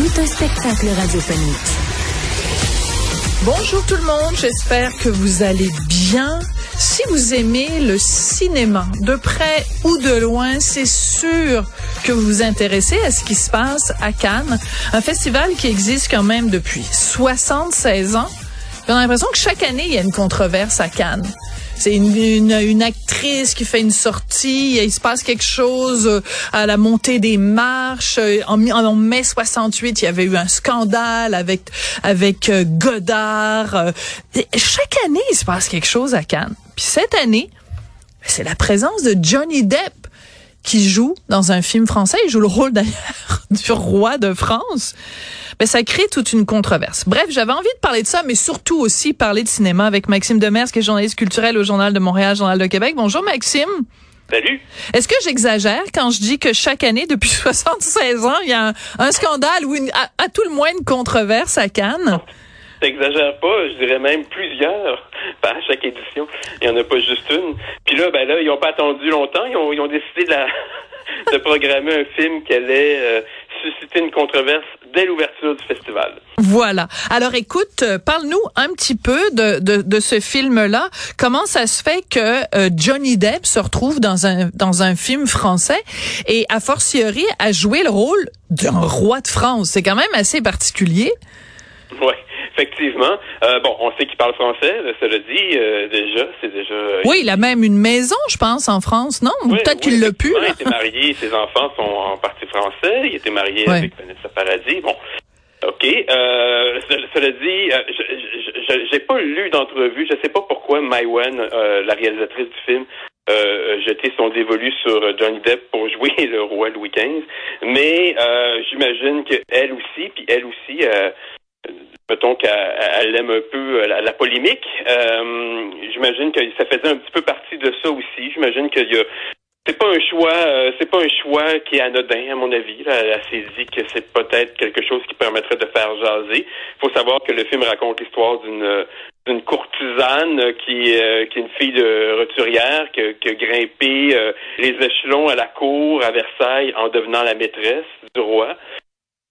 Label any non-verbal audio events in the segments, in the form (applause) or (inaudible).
Tout un spectacle radiophonique. Bonjour tout le monde, j'espère que vous allez bien. Si vous aimez le cinéma, de près ou de loin, c'est sûr que vous vous intéressez à ce qui se passe à Cannes, un festival qui existe quand même depuis 76 ans. on a l'impression que chaque année, il y a une controverse à Cannes. C'est une, actrice qui fait une sortie, il se passe quelque chose euh, à la montée des marches. Euh, en, mai 68, il y avait eu un scandale avec avec euh, Godard. Chaque année, il se passe quelque chose à Cannes. Puis cette année, c'est la présence de Johnny Depp qui joue dans un film français. Il joue le rôle d'ailleurs (laughs) du roi de France. Mais ça crée toute une controverse. Bref, j'avais envie de parler de ça, mais surtout aussi parler de cinéma avec Maxime Demers, qui est journaliste culturel au Journal de Montréal, Journal de Québec. Bonjour Maxime. Salut. Est-ce que j'exagère quand je dis que chaque année, depuis (laughs) 76 ans, il y a un, scandale ou une, à, tout le moins une controverse à Cannes? T'exagères pas, je dirais même plusieurs (laughs) par chaque édition. Il n'y en a pas juste une. Puis là, ben là, ils n'ont pas attendu longtemps. Ils ont, ils ont décidé de, la, (laughs) de programmer un film qui allait euh, susciter une controverse dès l'ouverture du festival. Voilà. Alors écoute, euh, parle-nous un petit peu de, de, de ce film-là. Comment ça se fait que euh, Johnny Depp se retrouve dans un, dans un film français et a fortiori a joué le rôle d'un roi de France? C'est quand même assez particulier. Oui. Effectivement. Euh, bon, on sait qu'il parle français, cela dit, euh, déjà, c'est déjà... Euh, oui, il a même une maison, je pense, en France, non? Peut-être qu'il l'a pu. Il était marié, (laughs) ses enfants sont en partie français, il était marié avec Vanessa Paradis, bon... OK. Euh, cela dit, je j'ai pas lu d'entrevue. Je sais pas pourquoi Maïwen, la réalisatrice du film, euh, jeté son dévolu sur Johnny Depp pour jouer (laughs) le roi Louis XV. Mais euh, j'imagine qu'elle aussi, puis elle aussi, euh, mettons qu'elle aime un peu euh, la, polémique. Euh, j'imagine que ça faisait un petit peu partie de ça aussi. J'imagine qu'il y a c'est pas un choix, euh, c'est pas un choix qui est anodin à mon avis. Elle s'est dit que c'est peut-être quelque chose qui permettrait de faire jaser. Il faut savoir que le film raconte l'histoire d'une courtisane qui, est une fille de roturière qui a grimpé les échelons à la cour à Versailles en devenant la maîtresse du roi.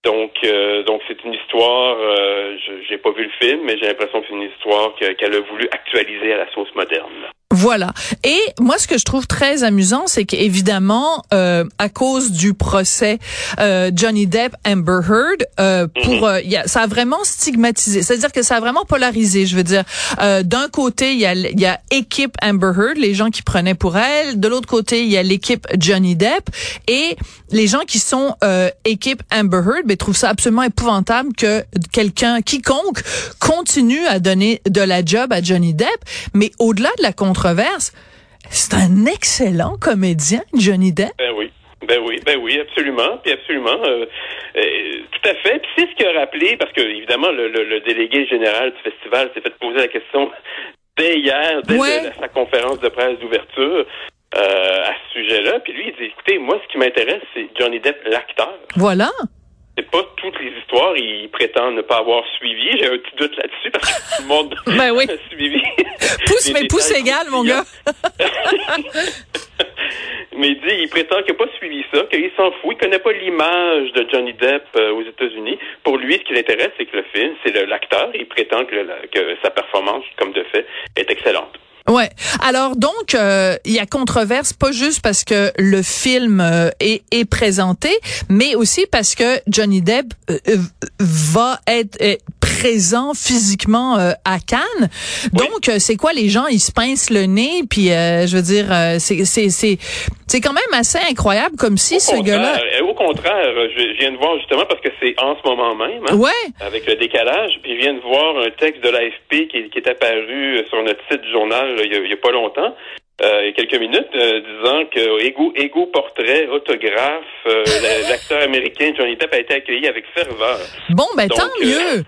Donc, euh, donc c'est une histoire. Euh, j'ai pas vu le film, mais j'ai l'impression que c'est une histoire qu'elle a voulu actualiser à la sauce moderne. Voilà. Et moi, ce que je trouve très amusant, c'est qu'évidemment, euh, à cause du procès euh, Johnny Depp Amber Heard, euh, pour mhm. y a, ça a vraiment stigmatisé. C'est-à-dire que ça a vraiment polarisé. Je veux dire, d'un côté, il y a, y a équipe Amber Heard, les gens qui prenaient pour elle. De l'autre côté, il y a l'équipe Johnny Depp et les gens qui sont équipe Amber Heard, mais ben, trouvent ça absolument épouvantable que quelqu'un, quiconque, continue à donner de la job à Johnny Depp. Mais au-delà de la contre c'est un excellent comédien, Johnny Depp. Ben oui. Ben oui, ben oui, absolument, puis absolument, euh, euh, tout à fait. Puis c'est ce qu'il a rappelé, parce que évidemment le, délégué général du festival s'est fait poser la question dès hier, dès sa conférence de presse d'ouverture. Euh, à ce sujet-là, puis lui il dit écoutez, moi ce qui m'intéresse c'est Johnny Depp l'acteur. Voilà c'est pas toutes les histoires, il prétend ne pas avoir suivi. J'ai un petit doute là-dessus parce que tout le monde (laughs) ben oui. (laughs) a suivi. pouce, mais pouce égal, mon gars. (laughs) mais il dit, il prétend qu'il n'a pas suivi ça, qu'il s'en fout. Il connaît pas l'image de Johnny Depp euh, aux États-Unis. Pour lui, ce qui l'intéresse, c'est que le film, c'est l'acteur. Il prétend que, que sa performance, comme de fait, est excellente. Ouais. Alors donc euh, il y a controverse pas juste parce que le film euh, est, est, présenté, mais aussi parce que Johnny Depp euh, va être présent physiquement à Cannes. Donc c'est quoi les gens ils se pincent le nez puis je veux dire c'est c'est c'est quand même assez incroyable comme si ce gars-là Au contraire, je viens de voir justement parce que c'est en ce moment même hein, ouais. avec le décalage, puis je viens de voir un texte de l'AFP qui, qui est apparu sur notre site du journal il n'y a, pas longtemps, il y a quelques minutes, disant que Ego, Ego Portrait, autographe, (laughs) l'acteur américain Johnny Depp a été accueilli avec ferveur. Bon, ben tant mieux.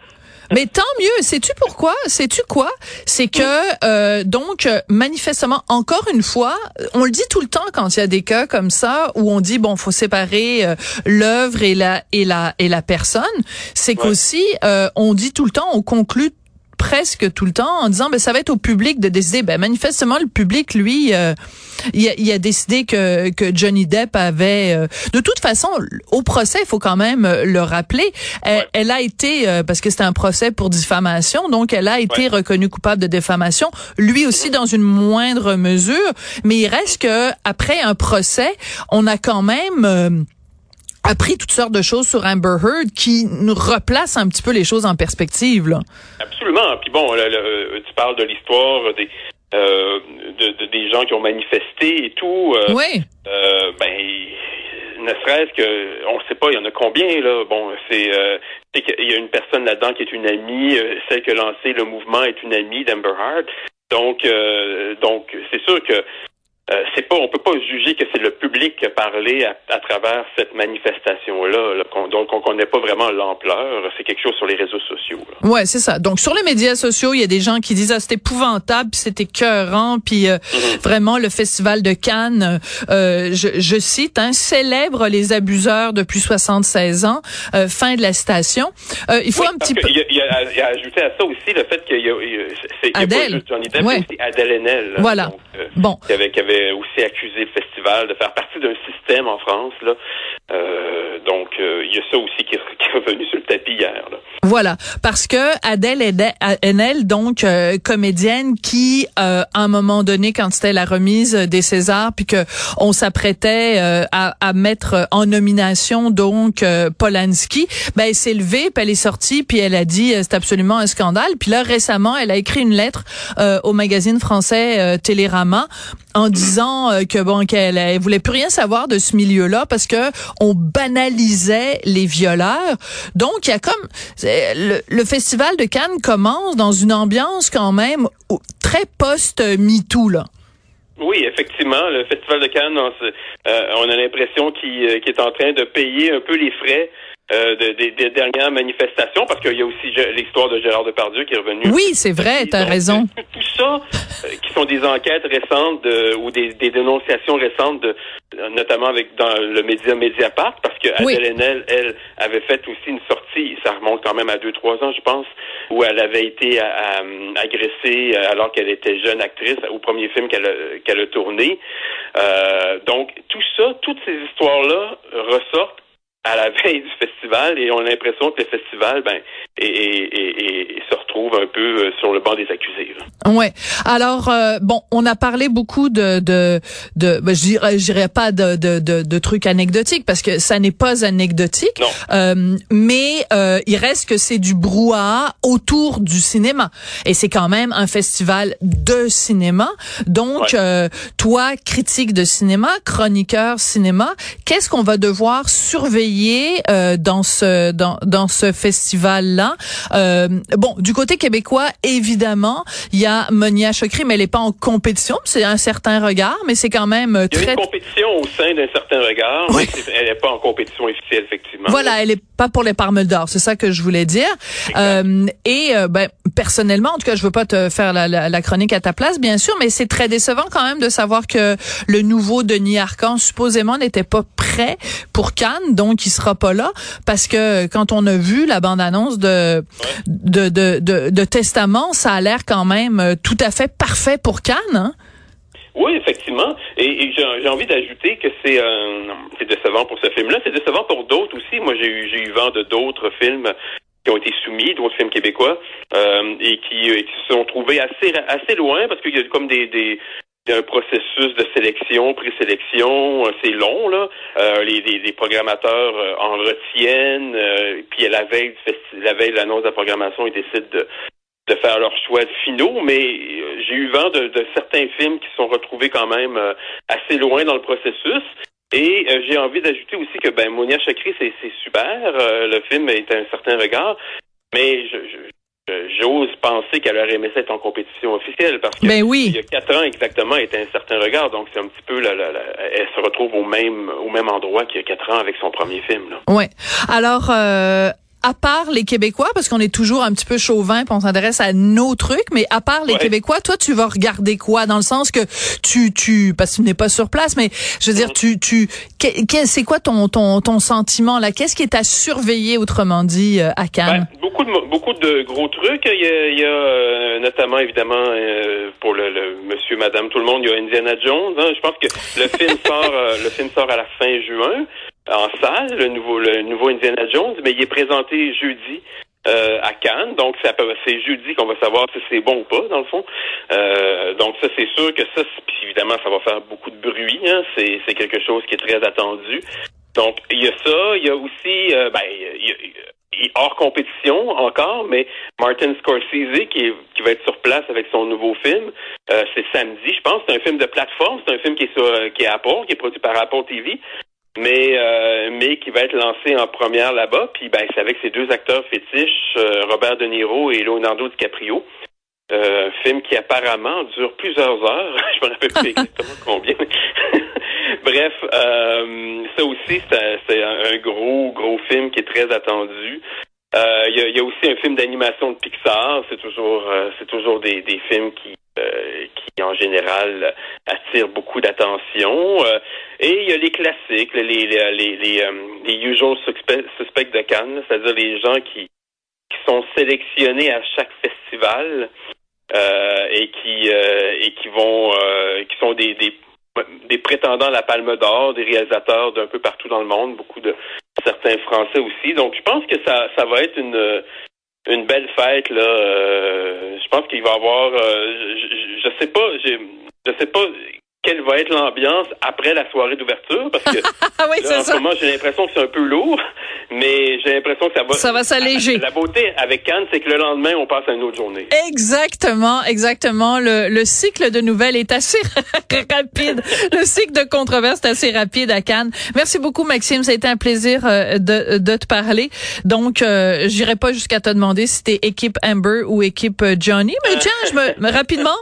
Mais tant mieux. Sais-tu pourquoi? Sais-tu quoi? C'est que, euh, donc, manifestement, encore une fois, on le dit tout le temps quand il y a des cas comme ça où on dit, bon, faut séparer euh, l'œuvre et la, et la, et la personne. C'est qu'aussi, euh, on dit tout le temps, on conclut presque tout le temps en disant ben ça va être au public de décider. Ben manifestement le public lui euh, il, a, il, a, décidé que que Johnny Depp avait euh, de toute façon au procès il faut quand même euh, le rappeler. Elle, a été parce que c'était un procès pour diffamation donc elle a été reconnue coupable de diffamation lui aussi dans une moindre mesure. Mais il reste que après un procès on a quand même appris toutes sortes de choses sur Amber Heard qui nous replace un petit peu les choses en perspective. Là. Absolument. Puis bon, tu parles de l'histoire des euh, de, des gens qui ont manifesté et tout. Euh, oui. Euh, ben, ne serait-ce que, on ne sait pas, il y en a combien là. Bon, c'est euh, il y a une personne là-dedans qui est une amie, celle qui a lancé le mouvement est une amie d'Amber Heard. Donc, donc, c'est sûr que euh, c'est pas, on peut pas juger que c'est le public qui a parlé à, travers cette manifestation-là, donc on connaît pas vraiment l'ampleur. C'est quelque chose sur les réseaux sociaux. Là. Ouais, c'est ça. Donc sur les médias sociaux, il y a des gens qui disent ah c'est épouvantable, puis c'est écœurant, puis euh, mhm. vraiment le festival de Cannes, euh, je, je, cite, hein, célèbre les abuseurs depuis 76 ans. fin de la station. il faut un petit peu. Il y, a, il y, a, ajouté à ça aussi le fait qu'il y a, c'est Adèle. Johnny Depp, ouais. aussi Adèle Haenel. Voilà. bon. Qui avait, qui avait aussi accusé le festival de faire partie d'un système en France. Là. Euh, euh, il y a ça aussi (laughs) qui, est revenu sur le tapis hier. Là. Voilà, parce que Adèle Haenel, donc euh, comédienne, qui à un moment donné, quand c'était la remise des Césars, puis que on s'apprêtait à, à, mettre en nomination donc Polanski, ben elle s'est levée, puis elle est sortie, puis elle a dit c'est absolument un scandale. Puis là récemment, elle a écrit une lettre au magazine français Télérama en disant euh, que bon qu'elle elle voulait plus rien savoir de ce milieu-là parce que on banalisait les violeurs. Donc il y a comme le, le, festival de Cannes commence dans une ambiance quand même très post MeToo là. Oui, effectivement, le Festival de Cannes, on, euh, on a l'impression qu'il euh, est en train de payer un peu les frais euh, des, dernières manifestations, parce qu'il y a aussi l'histoire de Gérard Depardieu qui est revenu. Oui, c'est vrai, tu as raison. (laughs) Tout ça, euh, qui sont des enquêtes récentes ou des, dénonciations récentes, de, notamment avec dans le média Mediapart, parce que Adèle elle, avait fait aussi une sortie, ça remonte quand même à deux, trois ans, je pense, où elle avait été agressée alors qu'elle était jeune actrice au premier film qu'elle a, qu'elle a tourné. Euh, donc, tout ça, toutes ces histoires-là ressortent à la (laughs) veille du festival et on a l'impression que le festival ben et, se retrouve un peu euh, sur le banc des accusés. Ouais. Alors euh, bon, on a parlé beaucoup de de de ben, je dirais pas de, de de, de trucs anecdotiques parce que ça n'est pas anecdotique. Non. Euh, mais euh, il reste que c'est du brouhaha autour du cinéma et c'est quand même un festival de cinéma. Donc toi critique de cinéma, chroniqueur cinéma, qu'est-ce qu'on va devoir surveiller dans ce dans dans ce festival là euh, bon, du côté québécois, évidemment, il y a Monia Chokri, mais elle n'est pas en compétition. C'est un certain regard, mais c'est quand même très... Il y a une compétition au sein d'un certain regard. Oui. Elle n'est pas en compétition officielle, effectivement. Voilà, elle n'est pas pour les Parmes d'or. C'est ça que je voulais dire. Euh, et euh, ben, personnellement, en tout cas, je veux pas te faire la, la, chronique à ta place, bien sûr, mais c'est très décevant quand même de savoir que le nouveau Denis Arcand supposément n'était pas prêt pour Cannes, donc il sera pas là, parce que quand on a vu la bande-annonce de de, de, de, de, testament, ça a l'air quand même euh, tout à fait parfait pour Cannes. Hein? Oui, effectivement. Et, j'ai envie d'ajouter que c'est euh, c'est décevant pour ce film-là. C'est décevant pour d'autres aussi. Moi, j'ai eu, eu vent de d'autres films qui ont été soumis, d'autres films québécois, euh, et qui, qui, se sont trouvés assez assez loin parce qu'il y a comme des, des un processus de sélection, présélection, euh, c'est long là. Euh, les, les, programmateurs euh, en retiennent, puis à la veille la veille de l'annonce de la programmation, ils décident de, de faire leurs choix finaux. Mais j'ai eu vent de, de, certains films qui sont retrouvés quand même assez loin dans le processus. Et j'ai envie d'ajouter aussi que ben Monia Chakri, c'est super. le film est un certain regard, mais je, j'ose penser qu'elle aurait aimé ça être en compétition officielle parce que ben oui. il y a quatre ans exactement, elle était un certain regard. Donc c'est un petit peu, la, la, elle se retrouve au même au même endroit qu'il y a quatre ans avec son premier film. Là. Ouais. Alors. Euh à part les Québécois, parce qu'on est toujours un petit peu chauvin, puis on s'intéresse à nos trucs, mais à part les Québécois, toi, tu vas regarder quoi? Dans le sens que tu, tu, parce que tu n'es pas sur place, mais je veux dire, mm-hmm. tu, tu, c'est quoi ton, ton, ton sentiment là? Qu'est-ce qui est à surveiller, autrement dit, euh, à Cannes? Ben, Beaucoup de, beaucoup de gros trucs. Il y a, il y a euh, notamment évidemment euh, pour le, le, Monsieur, Madame, tout le monde, il y a Indiana Jones. Hein. Je pense que le film sort, le film sort à la fin juin en salle, le nouveau, le nouveau Indiana Jones, mais il est présenté jeudi. Euh, à Cannes, donc c'est jeudi qu'on va savoir si c'est bon ou pas dans le fond. Euh, donc ça c'est sûr que ça, puis évidemment ça va faire beaucoup de bruit. Hein, c'est quelque chose qui est très attendu. Donc il y a ça, il y a aussi euh, ben il hors compétition encore, mais Martin Scorsese qui, qui va être sur place avec son nouveau film, euh, c'est samedi, je pense. C'est un film de plateforme, c'est un film qui est sur qui est Apple, qui est produit par Apple TV mais euh, mais qui va être lancé en première là-bas. Puis ben c'est avec ces deux acteurs fétiches, euh, Robert De Niro et Leonardo DiCaprio. Euh, un film qui apparemment dure plusieurs heures. (laughs) Je me rappelle plus exactement (laughs) combien. (laughs) Bref, euh, ça aussi c'est un, gros gros film qui est très attendu. Il y a, y, a, aussi un film d'animation de Pixar. C'est toujours c'est toujours des, des films qui qui en général attire beaucoup d'attention. Euh, et il y a les classiques, les les les, euh, les usual suspects de Cannes, c'est-à-dire les gens qui qui sont sélectionnés à chaque festival et qui et qui vont qui sont des, des des prétendants à la Palme d'Or, des réalisateurs d'un peu partout dans le monde, beaucoup de certains Français aussi. Donc, je pense que ça, ça va être une, une belle fête là. Euh, je pense qu'il va avoir. Euh, je, je, sais pas. Je sais pas quelle va être l'ambiance après la soirée d'ouverture parce que (laughs) ah oui, là, en ce moment j'ai l'impression que c'est un peu lourd mais j'ai l'impression que ça va ça va s'alléger. La beauté avec Cannes c'est que le lendemain on passe à une autre journée. Exactement exactement. Le, le cycle de nouvelles est assez (laughs) rapide. Le cycle de controverse est assez rapide à Cannes. Merci beaucoup Maxime. Ça a été un plaisir euh, de, de te parler. Donc euh, j'irai pas jusqu'à te demander si t'es équipe Amber ou équipe euh, Johnny mais (laughs) tiens je me rapidement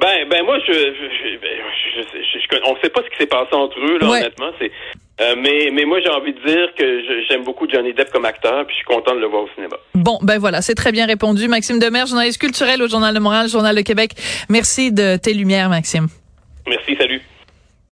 ben, ben moi, je, je, ben, je, on sait pas ce qui s'est passé entre eux, là, honnêtement. C'est, euh, mais, mais moi, j'ai envie de dire que j'aime beaucoup Johnny Depp comme acteur, puis je suis content de le voir au cinéma. Bon, ben voilà, c'est très bien répondu. Maxime Demers, journaliste culturel au Journal de Montréal, Journal de Québec. Merci de tes lumières, Maxime. Merci, salut.